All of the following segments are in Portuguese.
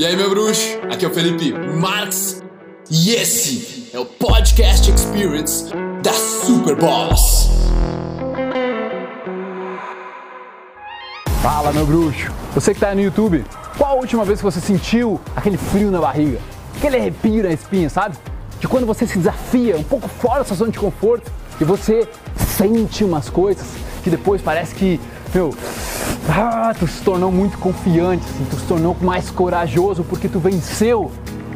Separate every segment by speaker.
Speaker 1: E aí, meu bruxo? Aqui é o Felipe Marx e esse é o Podcast Experience da Superboss.
Speaker 2: Fala, meu bruxo. Você que tá aí no YouTube, qual a última vez que você sentiu aquele frio na barriga? Aquele arrepio na espinha, sabe? De quando você se desafia um pouco fora da sua zona de conforto e você sente umas coisas que depois parece que, meu, ah, tu se tornou muito confiante, assim, tu se tornou mais corajoso porque tu venceu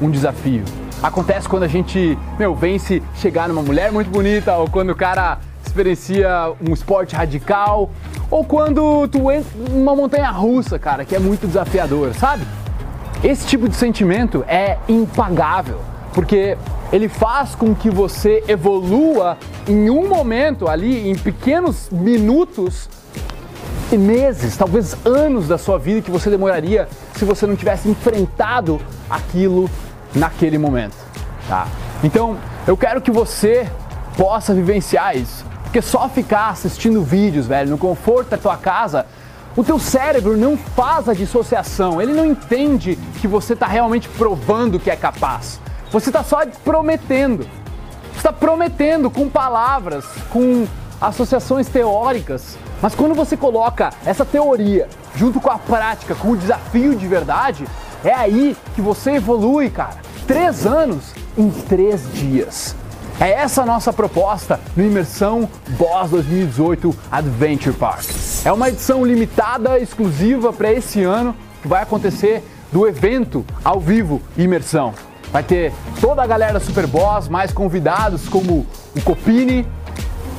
Speaker 2: um desafio. Acontece quando a gente, meu, vence chegar numa mulher muito bonita, ou quando o cara experiencia um esporte radical, ou quando tu entra numa montanha russa, cara, que é muito desafiador, sabe? Esse tipo de sentimento é impagável, porque ele faz com que você evolua em um momento ali, em pequenos minutos, meses, talvez anos da sua vida que você demoraria se você não tivesse enfrentado aquilo naquele momento, tá? Então, eu quero que você possa vivenciar isso, porque só ficar assistindo vídeos, velho, no conforto da tua casa, o teu cérebro não faz a dissociação, ele não entende que você está realmente provando que é capaz. Você está só prometendo. Você está prometendo com palavras, com associações teóricas, mas quando você coloca essa teoria junto com a prática, com o desafio de verdade, é aí que você evolui, cara. Três anos em três dias. É essa a nossa proposta no Imersão Boss 2018 Adventure Park. É uma edição limitada, exclusiva para esse ano, que vai acontecer do evento ao vivo Imersão. Vai ter toda a galera Super Boss, mais convidados como o Copini,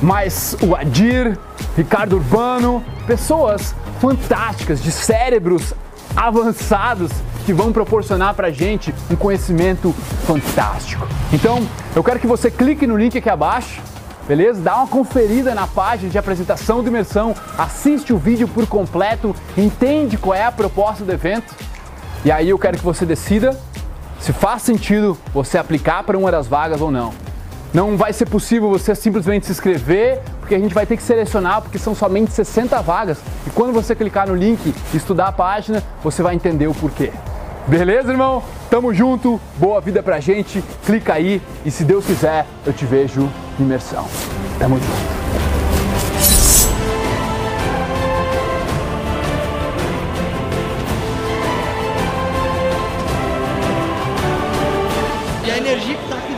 Speaker 2: mais o Adir, Ricardo Urbano, pessoas fantásticas, de cérebros avançados que vão proporcionar pra gente um conhecimento fantástico. Então, eu quero que você clique no link aqui abaixo, beleza? Dá uma conferida na página de apresentação do imersão, assiste o vídeo por completo, entende qual é a proposta do evento. E aí eu quero que você decida se faz sentido você aplicar para uma das vagas ou não. Não vai ser possível você simplesmente se inscrever, porque a gente vai ter que selecionar, porque são somente 60 vagas. E quando você clicar no link e estudar a página, você vai entender o porquê. Beleza, irmão? Tamo junto, boa vida pra gente. Clica aí e se Deus quiser, eu te vejo em imersão. Tamo junto.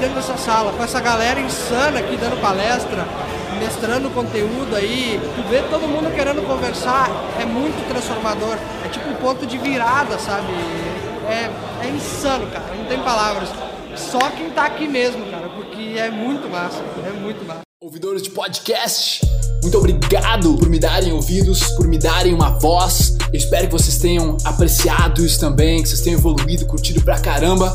Speaker 3: Dentro sala, com essa galera insana aqui dando palestra, mestrando conteúdo aí, tu vê todo mundo querendo conversar, é muito transformador. É tipo um ponto de virada, sabe? É, é insano, cara, não tem palavras. Só quem tá aqui mesmo, cara, porque é muito massa, é muito massa.
Speaker 1: Ouvidores de podcast, muito obrigado por me darem ouvidos, por me darem uma voz. Eu espero que vocês tenham apreciado isso também, que vocês tenham evoluído, curtido pra caramba.